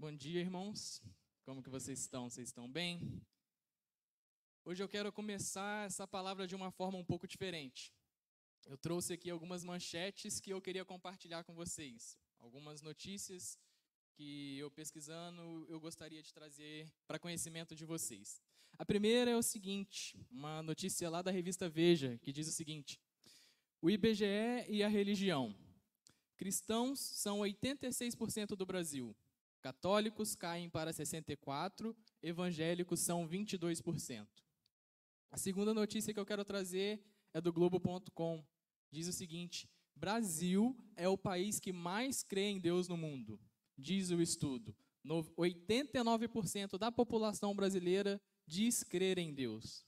Bom dia, irmãos. Como que vocês estão? Vocês estão bem? Hoje eu quero começar essa palavra de uma forma um pouco diferente. Eu trouxe aqui algumas manchetes que eu queria compartilhar com vocês. Algumas notícias que eu pesquisando eu gostaria de trazer para conhecimento de vocês. A primeira é o seguinte, uma notícia lá da revista Veja, que diz o seguinte: O IBGE e a religião. Cristãos são 86% do Brasil. Católicos caem para 64, evangélicos são 22%. A segunda notícia que eu quero trazer é do Globo.com. Diz o seguinte: Brasil é o país que mais crê em Deus no mundo, diz o estudo. 89% da população brasileira diz crer em Deus.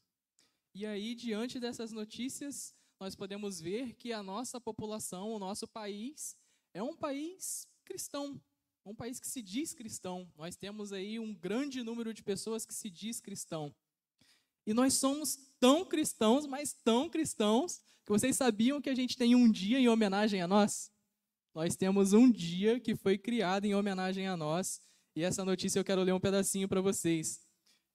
E aí, diante dessas notícias, nós podemos ver que a nossa população, o nosso país, é um país cristão, um país que se diz cristão. Nós temos aí um grande número de pessoas que se diz cristão. E nós somos tão cristãos, mas tão cristãos, que vocês sabiam que a gente tem um dia em homenagem a nós? Nós temos um dia que foi criado em homenagem a nós, e essa notícia eu quero ler um pedacinho para vocês.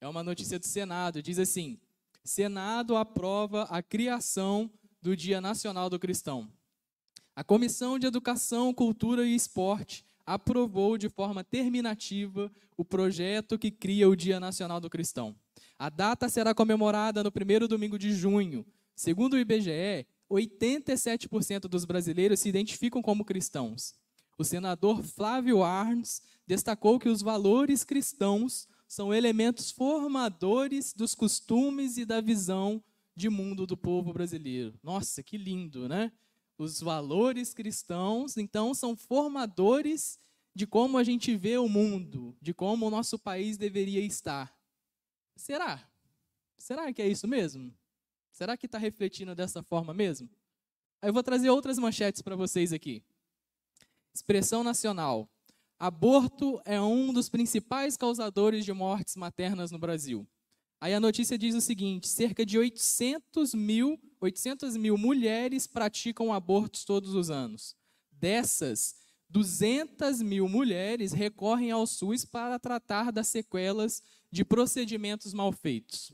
É uma notícia do Senado, diz assim: Senado aprova a criação do Dia Nacional do Cristão. A Comissão de Educação, Cultura e Esporte aprovou de forma terminativa o projeto que cria o Dia Nacional do Cristão. A data será comemorada no primeiro domingo de junho. Segundo o IBGE, 87% dos brasileiros se identificam como cristãos. O senador Flávio Arns destacou que os valores cristãos são elementos formadores dos costumes e da visão de mundo do povo brasileiro. Nossa, que lindo, né? Os valores cristãos, então, são formadores de como a gente vê o mundo, de como o nosso país deveria estar. Será? Será que é isso mesmo? Será que está refletindo dessa forma mesmo? Eu vou trazer outras manchetes para vocês aqui. Expressão nacional. Aborto é um dos principais causadores de mortes maternas no Brasil. Aí a notícia diz o seguinte: cerca de 800 mil, 800 mil mulheres praticam abortos todos os anos. Dessas, 200 mil mulheres recorrem ao SUS para tratar das sequelas de procedimentos mal feitos.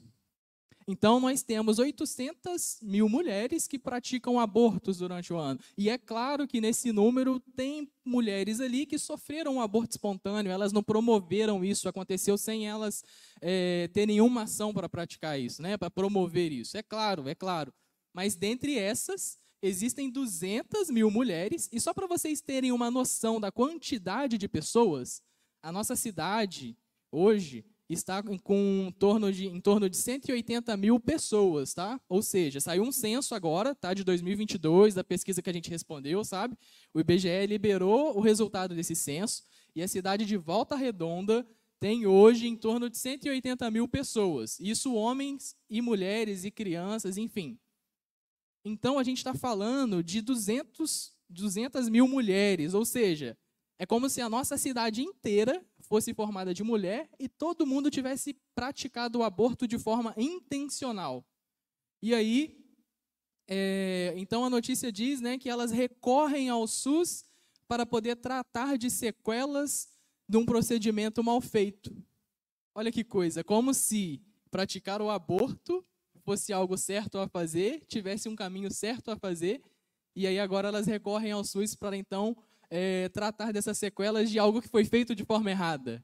Então, nós temos 800 mil mulheres que praticam abortos durante o ano. E é claro que nesse número tem mulheres ali que sofreram um aborto espontâneo, elas não promoveram isso, aconteceu sem elas é, ter nenhuma ação para praticar isso, né, para promover isso. É claro, é claro. Mas dentre essas, existem 200 mil mulheres, e só para vocês terem uma noção da quantidade de pessoas, a nossa cidade, hoje, está com em torno de, em torno de 180 mil pessoas, tá? Ou seja, saiu um censo agora, tá? De 2022, da pesquisa que a gente respondeu, sabe? O IBGE liberou o resultado desse censo e a cidade de Volta Redonda tem hoje em torno de 180 mil pessoas. Isso homens e mulheres e crianças, enfim. Então a gente está falando de 200, 200 mil mulheres, ou seja, é como se a nossa cidade inteira fosse formada de mulher e todo mundo tivesse praticado o aborto de forma intencional. E aí, é, então a notícia diz né, que elas recorrem ao SUS para poder tratar de sequelas de um procedimento mal feito. Olha que coisa, como se praticar o aborto fosse algo certo a fazer, tivesse um caminho certo a fazer, e aí agora elas recorrem ao SUS para então é, tratar dessas sequelas de algo que foi feito de forma errada.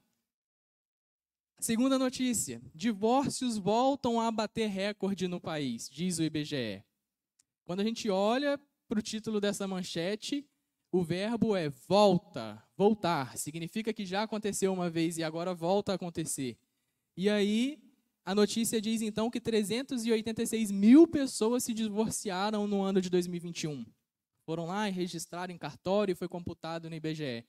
Segunda notícia: divórcios voltam a bater recorde no país, diz o IBGE. Quando a gente olha para o título dessa manchete, o verbo é volta, voltar. Significa que já aconteceu uma vez e agora volta a acontecer. E aí, a notícia diz então que 386 mil pessoas se divorciaram no ano de 2021 foram lá e registraram em cartório e foi computado no IBGE.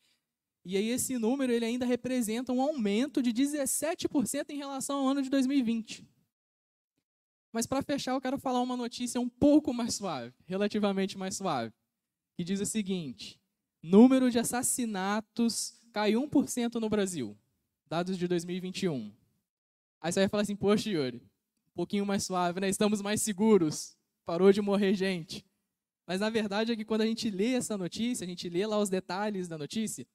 E aí esse número ele ainda representa um aumento de 17% em relação ao ano de 2020. Mas para fechar, eu quero falar uma notícia um pouco mais suave, relativamente mais suave, que diz o seguinte: número de assassinatos caiu 1% no Brasil, dados de 2021. Aí você vai falar assim, poxa, Yuri, um pouquinho mais suave, né? Estamos mais seguros, parou de morrer gente. Mas na verdade é que quando a gente lê essa notícia, a gente lê lá os detalhes da notícia,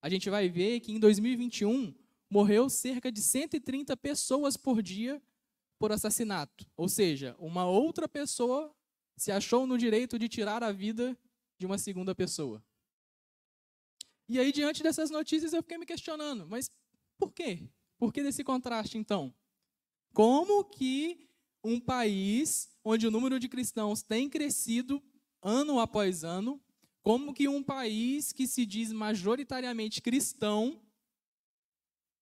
a gente vai ver que em 2021 morreu cerca de 130 pessoas por dia por assassinato. Ou seja, uma outra pessoa se achou no direito de tirar a vida de uma segunda pessoa. E aí, diante dessas notícias, eu fiquei me questionando, mas por quê? Por que desse contraste, então? Como que um país onde o número de cristãos tem crescido ano após ano, como que um país que se diz majoritariamente cristão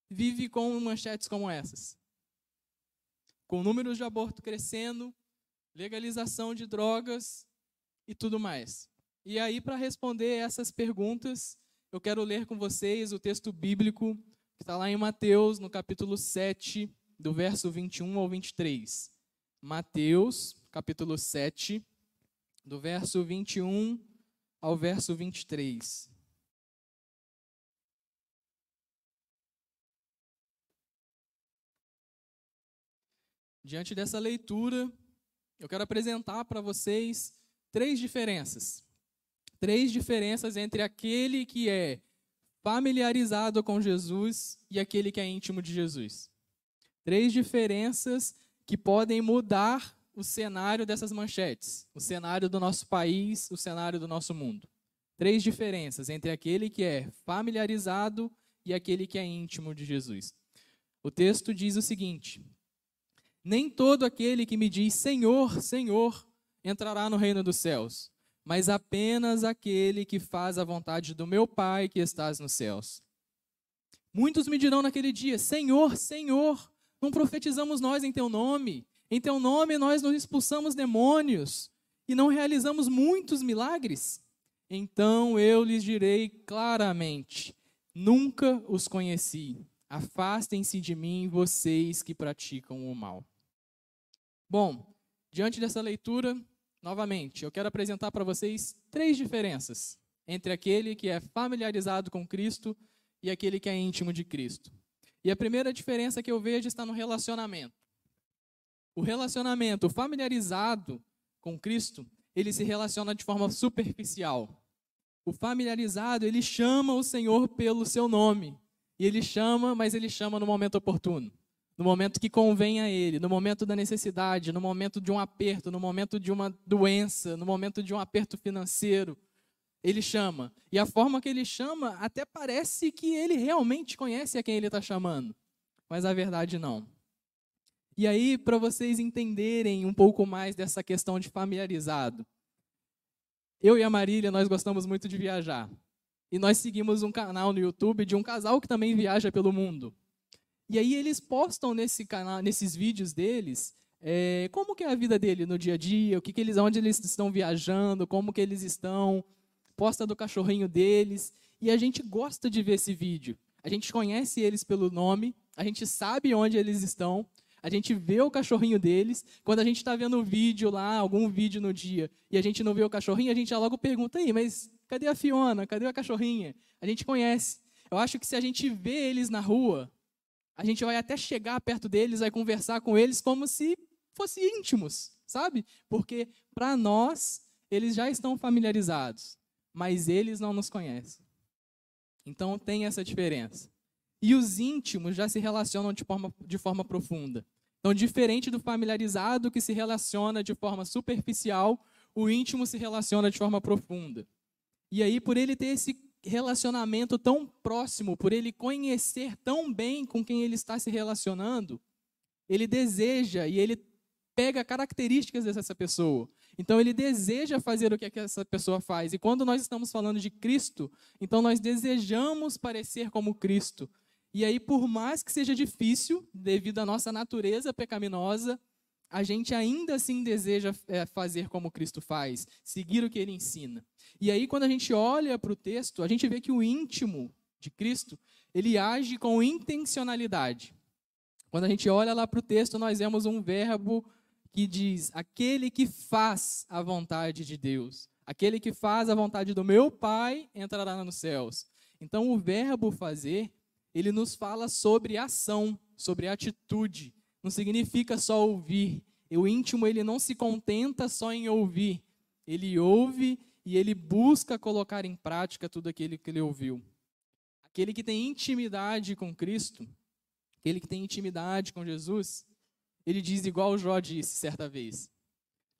vive com manchetes como essas? Com números de aborto crescendo, legalização de drogas e tudo mais. E aí, para responder essas perguntas, eu quero ler com vocês o texto bíblico está lá em Mateus, no capítulo 7, do verso 21 ao 23. Mateus, capítulo 7, do verso 21 ao verso 23. Diante dessa leitura, eu quero apresentar para vocês três diferenças três diferenças entre aquele que é familiarizado com Jesus e aquele que é íntimo de Jesus. Três diferenças que podem mudar o cenário dessas manchetes, o cenário do nosso país, o cenário do nosso mundo. Três diferenças entre aquele que é familiarizado e aquele que é íntimo de Jesus. O texto diz o seguinte: Nem todo aquele que me diz Senhor, Senhor entrará no reino dos céus, mas apenas aquele que faz a vontade do meu Pai que estás nos céus. Muitos me dirão naquele dia: Senhor, Senhor, não profetizamos nós em teu nome? Em teu nome nós não expulsamos demônios e não realizamos muitos milagres? Então eu lhes direi claramente: Nunca os conheci. Afastem-se de mim, vocês que praticam o mal. Bom, diante dessa leitura, Novamente, eu quero apresentar para vocês três diferenças entre aquele que é familiarizado com Cristo e aquele que é íntimo de Cristo. E a primeira diferença que eu vejo está no relacionamento. O relacionamento familiarizado com Cristo, ele se relaciona de forma superficial. O familiarizado, ele chama o Senhor pelo seu nome. E ele chama, mas ele chama no momento oportuno no momento que convém a ele, no momento da necessidade, no momento de um aperto, no momento de uma doença, no momento de um aperto financeiro. Ele chama. E a forma que ele chama até parece que ele realmente conhece a quem ele está chamando. Mas a verdade não. E aí, para vocês entenderem um pouco mais dessa questão de familiarizado, eu e a Marília, nós gostamos muito de viajar. E nós seguimos um canal no YouTube de um casal que também viaja pelo mundo. E aí eles postam nesse canal, nesses vídeos deles, é, como que é a vida dele no dia a dia, o que, que eles, onde eles estão viajando, como que eles estão, posta do cachorrinho deles, e a gente gosta de ver esse vídeo. A gente conhece eles pelo nome, a gente sabe onde eles estão, a gente vê o cachorrinho deles. Quando a gente está vendo um vídeo lá, algum vídeo no dia, e a gente não vê o cachorrinho, a gente já logo pergunta aí, mas cadê a Fiona? Cadê a cachorrinha? A gente conhece. Eu acho que se a gente vê eles na rua, a gente vai até chegar perto deles, vai conversar com eles como se fossem íntimos, sabe? Porque para nós, eles já estão familiarizados, mas eles não nos conhecem. Então tem essa diferença. E os íntimos já se relacionam de forma, de forma profunda. Então, diferente do familiarizado que se relaciona de forma superficial, o íntimo se relaciona de forma profunda. E aí, por ele ter esse relacionamento tão próximo, por ele conhecer tão bem com quem ele está se relacionando, ele deseja e ele pega características dessa pessoa. Então ele deseja fazer o que essa pessoa faz. E quando nós estamos falando de Cristo, então nós desejamos parecer como Cristo. E aí, por mais que seja difícil, devido à nossa natureza pecaminosa, a gente ainda assim deseja é, fazer como Cristo faz, seguir o que ele ensina. E aí, quando a gente olha para o texto, a gente vê que o íntimo de Cristo, ele age com intencionalidade. Quando a gente olha lá para o texto, nós vemos um verbo que diz: aquele que faz a vontade de Deus. Aquele que faz a vontade do meu Pai entrará nos céus. Então, o verbo fazer, ele nos fala sobre ação, sobre atitude não significa só ouvir. O íntimo ele não se contenta só em ouvir. Ele ouve e ele busca colocar em prática tudo aquilo que ele ouviu. aquele que tem intimidade com Cristo, aquele que tem intimidade com Jesus, ele diz igual Jó disse certa vez.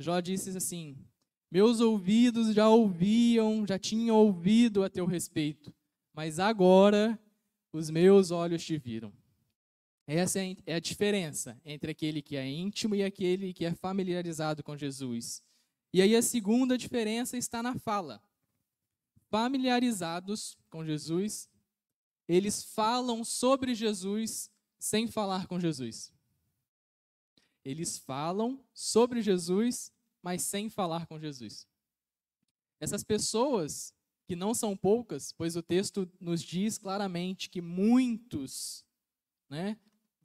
Jó disse assim: Meus ouvidos já ouviam, já tinham ouvido a teu respeito, mas agora os meus olhos te viram. Essa é a diferença entre aquele que é íntimo e aquele que é familiarizado com Jesus. E aí a segunda diferença está na fala. Familiarizados com Jesus, eles falam sobre Jesus sem falar com Jesus. Eles falam sobre Jesus, mas sem falar com Jesus. Essas pessoas, que não são poucas, pois o texto nos diz claramente que muitos, né?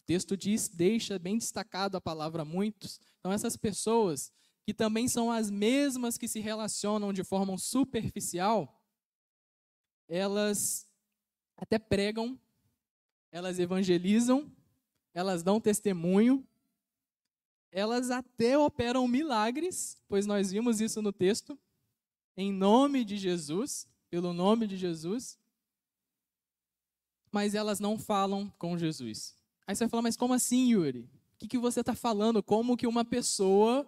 Texto diz, deixa bem destacado a palavra muitos. Então essas pessoas que também são as mesmas que se relacionam de forma superficial, elas até pregam, elas evangelizam, elas dão testemunho, elas até operam milagres, pois nós vimos isso no texto, em nome de Jesus, pelo nome de Jesus, mas elas não falam com Jesus. Aí você vai falar, mas como assim, Yuri? O que, que você está falando? Como que uma pessoa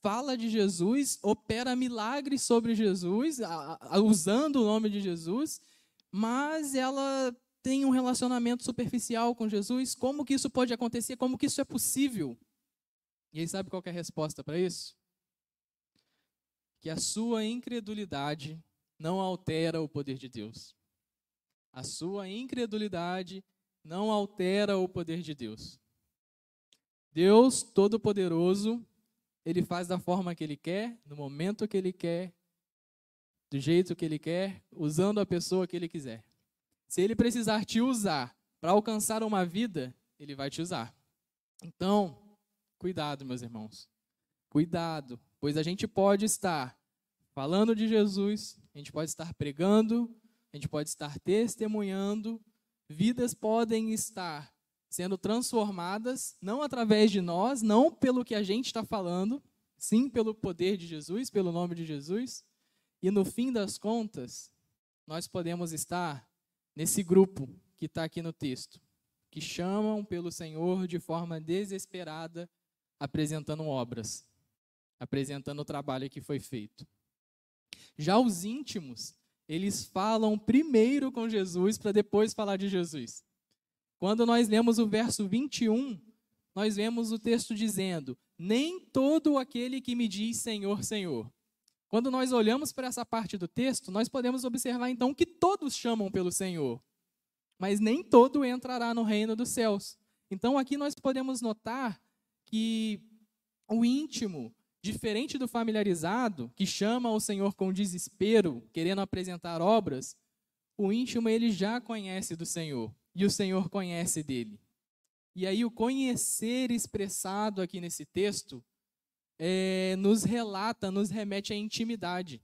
fala de Jesus, opera milagres sobre Jesus, a, a, usando o nome de Jesus, mas ela tem um relacionamento superficial com Jesus? Como que isso pode acontecer? Como que isso é possível? E aí sabe qual é a resposta para isso? Que a sua incredulidade não altera o poder de Deus. A sua incredulidade não altera o poder de Deus. Deus Todo-Poderoso, Ele faz da forma que Ele quer, no momento que Ele quer, do jeito que Ele quer, usando a pessoa que Ele quiser. Se Ele precisar te usar para alcançar uma vida, Ele vai te usar. Então, Cuidado, meus irmãos. Cuidado, pois a gente pode estar falando de Jesus, a gente pode estar pregando, a gente pode estar testemunhando, vidas podem estar sendo transformadas, não através de nós, não pelo que a gente está falando, sim pelo poder de Jesus, pelo nome de Jesus. E no fim das contas, nós podemos estar nesse grupo que está aqui no texto, que chamam pelo Senhor de forma desesperada apresentando obras, apresentando o trabalho que foi feito. Já os íntimos, eles falam primeiro com Jesus para depois falar de Jesus. Quando nós lemos o verso 21, nós vemos o texto dizendo: Nem todo aquele que me diz Senhor, Senhor. Quando nós olhamos para essa parte do texto, nós podemos observar então que todos chamam pelo Senhor, mas nem todo entrará no reino dos céus. Então aqui nós podemos notar que o íntimo, diferente do familiarizado, que chama o Senhor com desespero, querendo apresentar obras, o íntimo ele já conhece do Senhor e o Senhor conhece dele. E aí o conhecer expressado aqui nesse texto é, nos relata, nos remete à intimidade.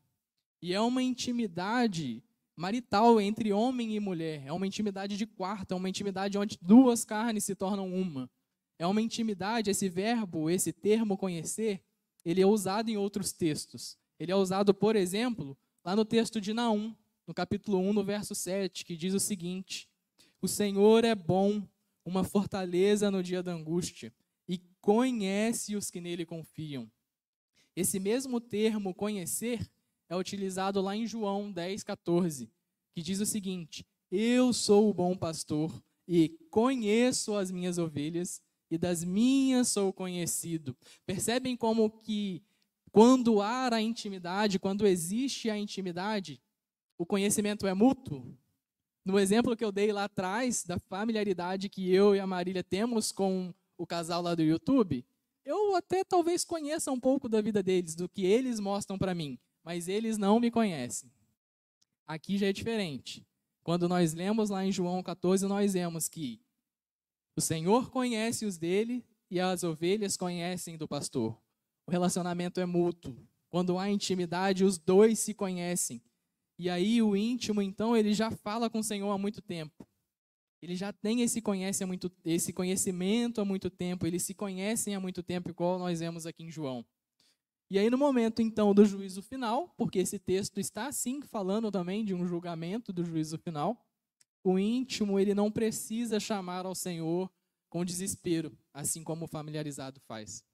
E é uma intimidade marital entre homem e mulher. É uma intimidade de quarto, é uma intimidade onde duas carnes se tornam uma. É uma intimidade, esse verbo, esse termo conhecer, ele é usado em outros textos. Ele é usado, por exemplo, lá no texto de Naum, no capítulo 1, no verso 7, que diz o seguinte: O Senhor é bom, uma fortaleza no dia da angústia, e conhece os que nele confiam. Esse mesmo termo conhecer é utilizado lá em João 10, 14, que diz o seguinte: Eu sou o bom pastor e conheço as minhas ovelhas e das minhas sou conhecido. Percebem como que quando há a intimidade, quando existe a intimidade, o conhecimento é mútuo? No exemplo que eu dei lá atrás, da familiaridade que eu e a Marília temos com o casal lá do YouTube, eu até talvez conheça um pouco da vida deles, do que eles mostram para mim, mas eles não me conhecem. Aqui já é diferente. Quando nós lemos lá em João 14, nós vemos que o Senhor conhece os dele e as ovelhas conhecem do pastor. O relacionamento é mútuo. Quando há intimidade, os dois se conhecem. E aí o íntimo, então, ele já fala com o Senhor há muito tempo. Ele já tem esse, conhece há muito, esse conhecimento há muito tempo, eles se conhecem há muito tempo, igual nós vemos aqui em João. E aí, no momento, então, do juízo final, porque esse texto está, sim, falando também de um julgamento do juízo final, o íntimo ele não precisa chamar ao Senhor com desespero, assim como o familiarizado faz.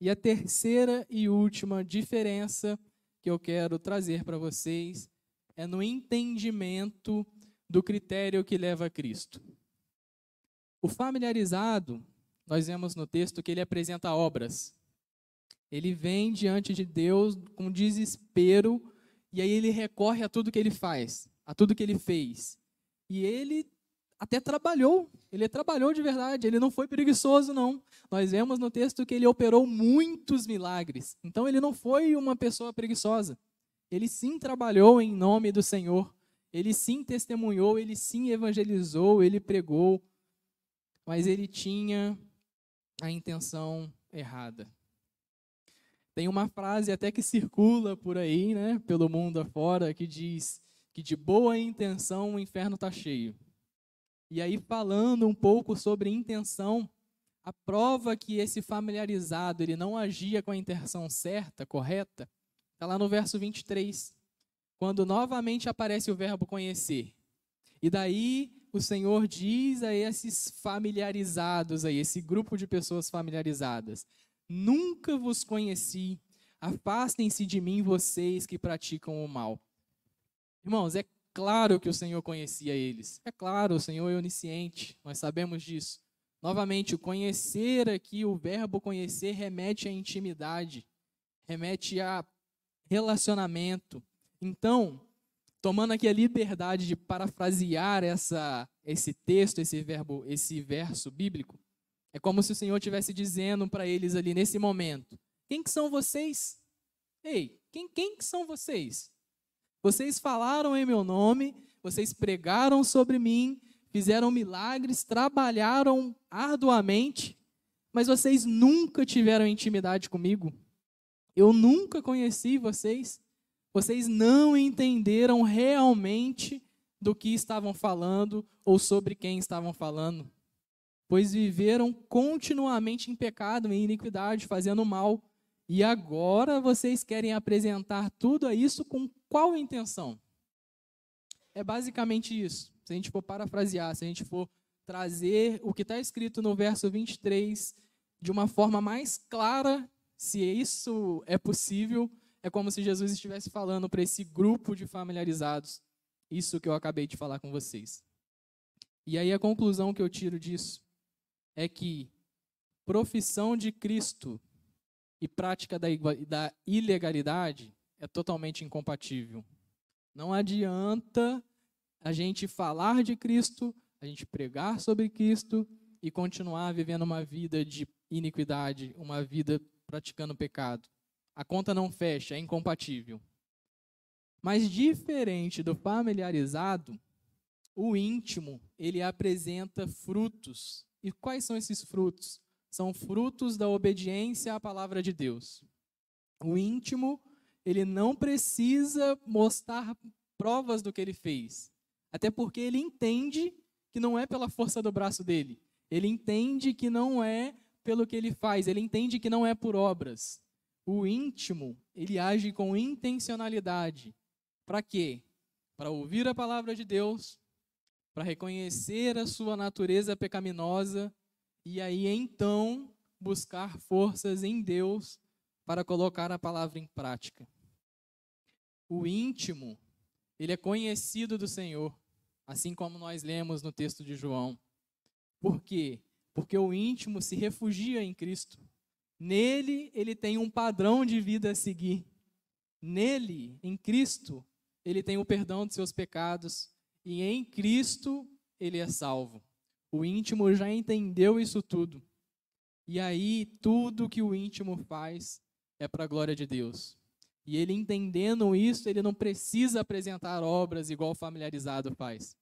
E a terceira e última diferença que eu quero trazer para vocês é no entendimento do critério que leva a Cristo. O familiarizado, nós vemos no texto que ele apresenta obras. Ele vem diante de Deus com desespero e aí ele recorre a tudo que ele faz, a tudo que ele fez. E ele até trabalhou, ele trabalhou de verdade, ele não foi preguiçoso, não. Nós vemos no texto que ele operou muitos milagres. Então ele não foi uma pessoa preguiçosa. Ele sim trabalhou em nome do Senhor. Ele sim testemunhou, ele sim evangelizou, ele pregou. Mas ele tinha a intenção errada. Tem uma frase até que circula por aí, né, pelo mundo afora, que diz que de boa intenção o inferno está cheio. E aí, falando um pouco sobre intenção, a prova que esse familiarizado ele não agia com a intenção certa, correta, está lá no verso 23, quando novamente aparece o verbo conhecer. E daí o Senhor diz a esses familiarizados, a esse grupo de pessoas familiarizadas: Nunca vos conheci. Afastem-se de mim, vocês que praticam o mal. Irmãos, é claro que o Senhor conhecia eles. É claro, o Senhor é onisciente. Nós sabemos disso. Novamente, o conhecer aqui, o verbo conhecer, remete à intimidade, remete a relacionamento. Então, tomando aqui a liberdade de parafrasear essa, esse texto, esse verbo, esse verso bíblico, é como se o Senhor estivesse dizendo para eles ali nesse momento: Quem que são vocês? Ei, quem, quem que são vocês? Vocês falaram em meu nome, vocês pregaram sobre mim, fizeram milagres, trabalharam arduamente, mas vocês nunca tiveram intimidade comigo. Eu nunca conheci vocês. Vocês não entenderam realmente do que estavam falando ou sobre quem estavam falando pois viveram continuamente em pecado, em iniquidade, fazendo mal. E agora vocês querem apresentar tudo isso com qual intenção? É basicamente isso. Se a gente for parafrasear, se a gente for trazer o que está escrito no verso 23 de uma forma mais clara, se isso é possível, é como se Jesus estivesse falando para esse grupo de familiarizados, isso que eu acabei de falar com vocês. E aí a conclusão que eu tiro disso é que profissão de Cristo e prática da, da ilegalidade é totalmente incompatível. Não adianta a gente falar de Cristo, a gente pregar sobre Cristo e continuar vivendo uma vida de iniquidade, uma vida praticando pecado. A conta não fecha, é incompatível. Mas diferente do familiarizado, o íntimo, ele apresenta frutos e quais são esses frutos? São frutos da obediência à palavra de Deus. O íntimo, ele não precisa mostrar provas do que ele fez, até porque ele entende que não é pela força do braço dele. Ele entende que não é pelo que ele faz, ele entende que não é por obras. O íntimo, ele age com intencionalidade. Para quê? Para ouvir a palavra de Deus, para reconhecer a sua natureza pecaminosa e aí então buscar forças em Deus para colocar a palavra em prática. O íntimo, ele é conhecido do Senhor, assim como nós lemos no texto de João. Por quê? Porque o íntimo se refugia em Cristo. Nele ele tem um padrão de vida a seguir. Nele, em Cristo, ele tem o perdão de seus pecados, e em Cristo ele é salvo. O íntimo já entendeu isso tudo. E aí, tudo que o íntimo faz é para a glória de Deus. E ele entendendo isso, ele não precisa apresentar obras igual o familiarizado faz.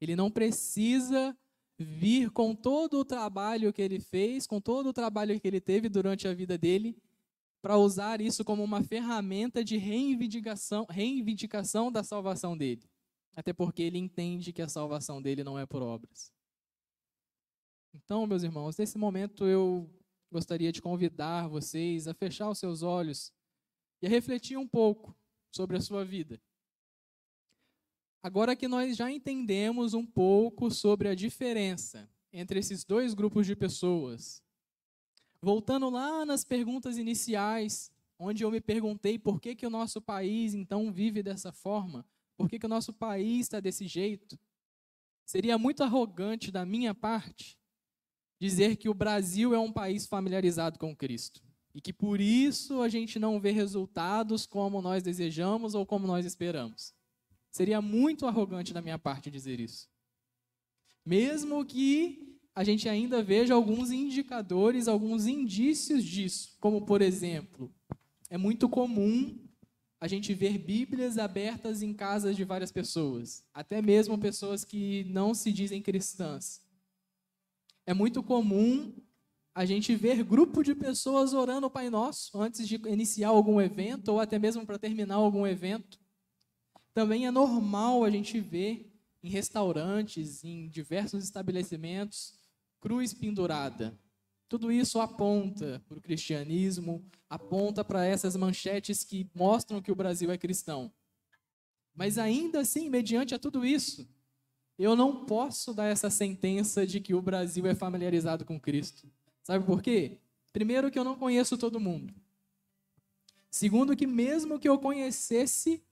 Ele não precisa vir com todo o trabalho que ele fez, com todo o trabalho que ele teve durante a vida dele, para usar isso como uma ferramenta de reivindicação, reivindicação da salvação dele. Até porque ele entende que a salvação dele não é por obras. Então, meus irmãos, nesse momento eu gostaria de convidar vocês a fechar os seus olhos e a refletir um pouco sobre a sua vida. Agora que nós já entendemos um pouco sobre a diferença entre esses dois grupos de pessoas, voltando lá nas perguntas iniciais, onde eu me perguntei por que, que o nosso país então vive dessa forma, por que, que o nosso país está desse jeito, seria muito arrogante da minha parte dizer que o Brasil é um país familiarizado com Cristo e que por isso a gente não vê resultados como nós desejamos ou como nós esperamos. Seria muito arrogante da minha parte dizer isso. Mesmo que a gente ainda veja alguns indicadores, alguns indícios disso, como por exemplo, é muito comum a gente ver Bíblias abertas em casas de várias pessoas, até mesmo pessoas que não se dizem cristãs. É muito comum a gente ver grupo de pessoas orando o Pai Nosso antes de iniciar algum evento ou até mesmo para terminar algum evento. Também é normal a gente ver em restaurantes, em diversos estabelecimentos, cruz pendurada. Tudo isso aponta para o cristianismo, aponta para essas manchetes que mostram que o Brasil é cristão. Mas ainda assim, mediante a tudo isso, eu não posso dar essa sentença de que o Brasil é familiarizado com Cristo. Sabe por quê? Primeiro, que eu não conheço todo mundo. Segundo, que mesmo que eu conhecesse,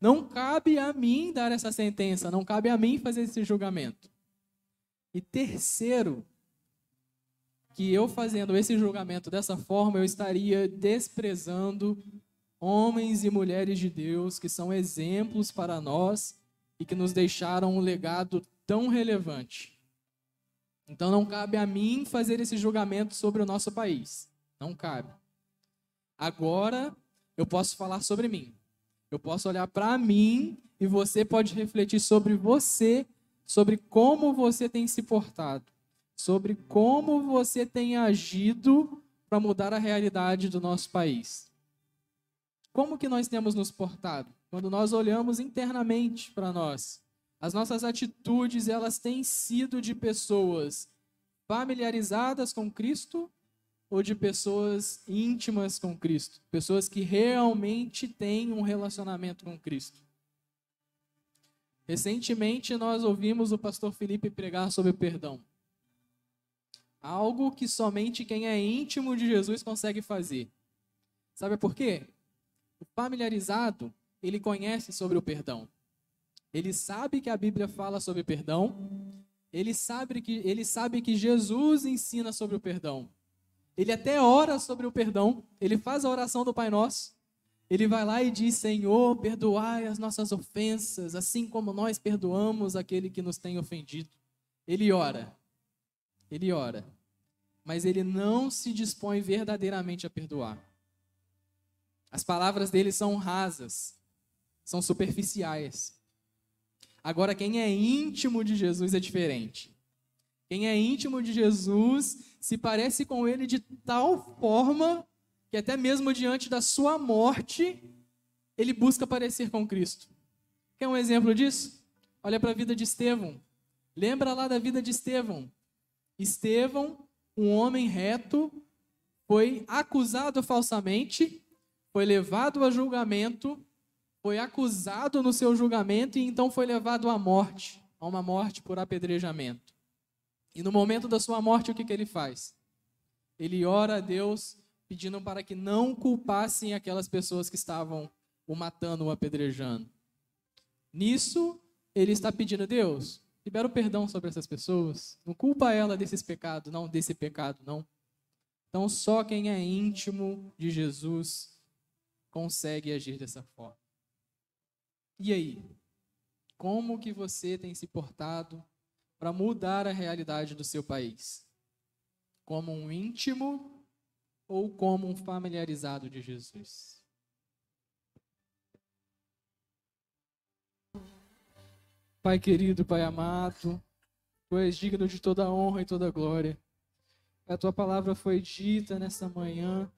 não cabe a mim dar essa sentença, não cabe a mim fazer esse julgamento. E terceiro, que eu fazendo esse julgamento dessa forma, eu estaria desprezando homens e mulheres de Deus que são exemplos para nós e que nos deixaram um legado tão relevante. Então não cabe a mim fazer esse julgamento sobre o nosso país. Não cabe. Agora eu posso falar sobre mim. Eu posso olhar para mim e você pode refletir sobre você, sobre como você tem se portado, sobre como você tem agido para mudar a realidade do nosso país. Como que nós temos nos portado? Quando nós olhamos internamente para nós, as nossas atitudes, elas têm sido de pessoas familiarizadas com Cristo ou de pessoas íntimas com Cristo, pessoas que realmente têm um relacionamento com Cristo. Recentemente nós ouvimos o pastor Felipe pregar sobre o perdão. Algo que somente quem é íntimo de Jesus consegue fazer. Sabe por quê? O familiarizado, ele conhece sobre o perdão. Ele sabe que a Bíblia fala sobre perdão. Ele sabe que ele sabe que Jesus ensina sobre o perdão. Ele até ora sobre o perdão, ele faz a oração do Pai Nosso. Ele vai lá e diz: Senhor, perdoai as nossas ofensas, assim como nós perdoamos aquele que nos tem ofendido. Ele ora, ele ora, mas ele não se dispõe verdadeiramente a perdoar. As palavras dele são rasas, são superficiais. Agora, quem é íntimo de Jesus é diferente. Quem é íntimo de Jesus se parece com ele de tal forma que até mesmo diante da sua morte, ele busca parecer com Cristo. Quer um exemplo disso? Olha para a vida de Estevão. Lembra lá da vida de Estevão. Estevão, um homem reto, foi acusado falsamente, foi levado a julgamento, foi acusado no seu julgamento e então foi levado à morte, a uma morte por apedrejamento. E no momento da sua morte, o que, que ele faz? Ele ora a Deus pedindo para que não culpassem aquelas pessoas que estavam o matando, o apedrejando. Nisso, ele está pedindo a Deus, libera o perdão sobre essas pessoas. Não culpa ela desses pecados, não desse pecado, não. Então, só quem é íntimo de Jesus consegue agir dessa forma. E aí? Como que você tem se portado para mudar a realidade do seu país? Como um íntimo ou como um familiarizado de Jesus? Pai querido, Pai amado, Tu és digno de toda honra e toda glória. A Tua palavra foi dita nessa manhã.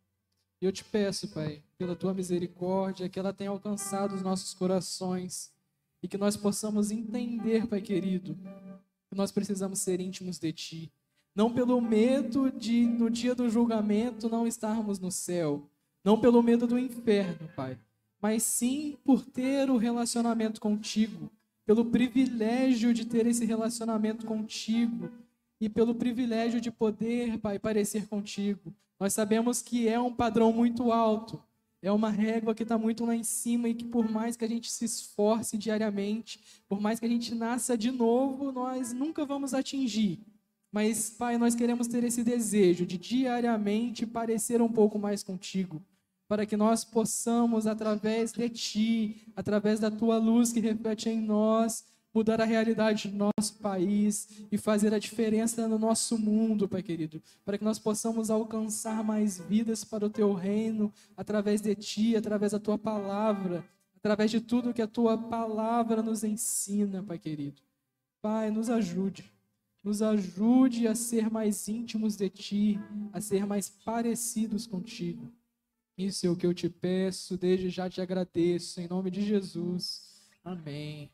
E eu te peço, Pai, pela Tua misericórdia, que ela tenha alcançado os nossos corações e que nós possamos entender, Pai querido, nós precisamos ser íntimos de Ti. Não pelo medo de, no dia do julgamento, não estarmos no céu. Não pelo medo do inferno, Pai. Mas sim por ter o relacionamento contigo. pelo privilégio de ter esse relacionamento contigo e pelo privilégio de poder, Pai, parecer contigo. Nós sabemos que é um padrão muito alto, é uma régua que está muito lá em cima e que por mais que a gente se esforce diariamente, por mais que a gente nasça de novo, nós nunca vamos atingir. Mas, Pai, nós queremos ter esse desejo de diariamente parecer um pouco mais contigo, para que nós possamos, através de Ti, através da Tua luz que reflete em nós, mudar a realidade do nosso país e fazer a diferença no nosso mundo, Pai querido, para que nós possamos alcançar mais vidas para o Teu reino, através de Ti, através da Tua palavra, através de tudo que a Tua palavra nos ensina, Pai querido. Pai, nos ajude nos ajude a ser mais íntimos de Ti, a ser mais parecidos contigo. Isso é o que eu te peço, desde já te agradeço, em nome de Jesus. Amém.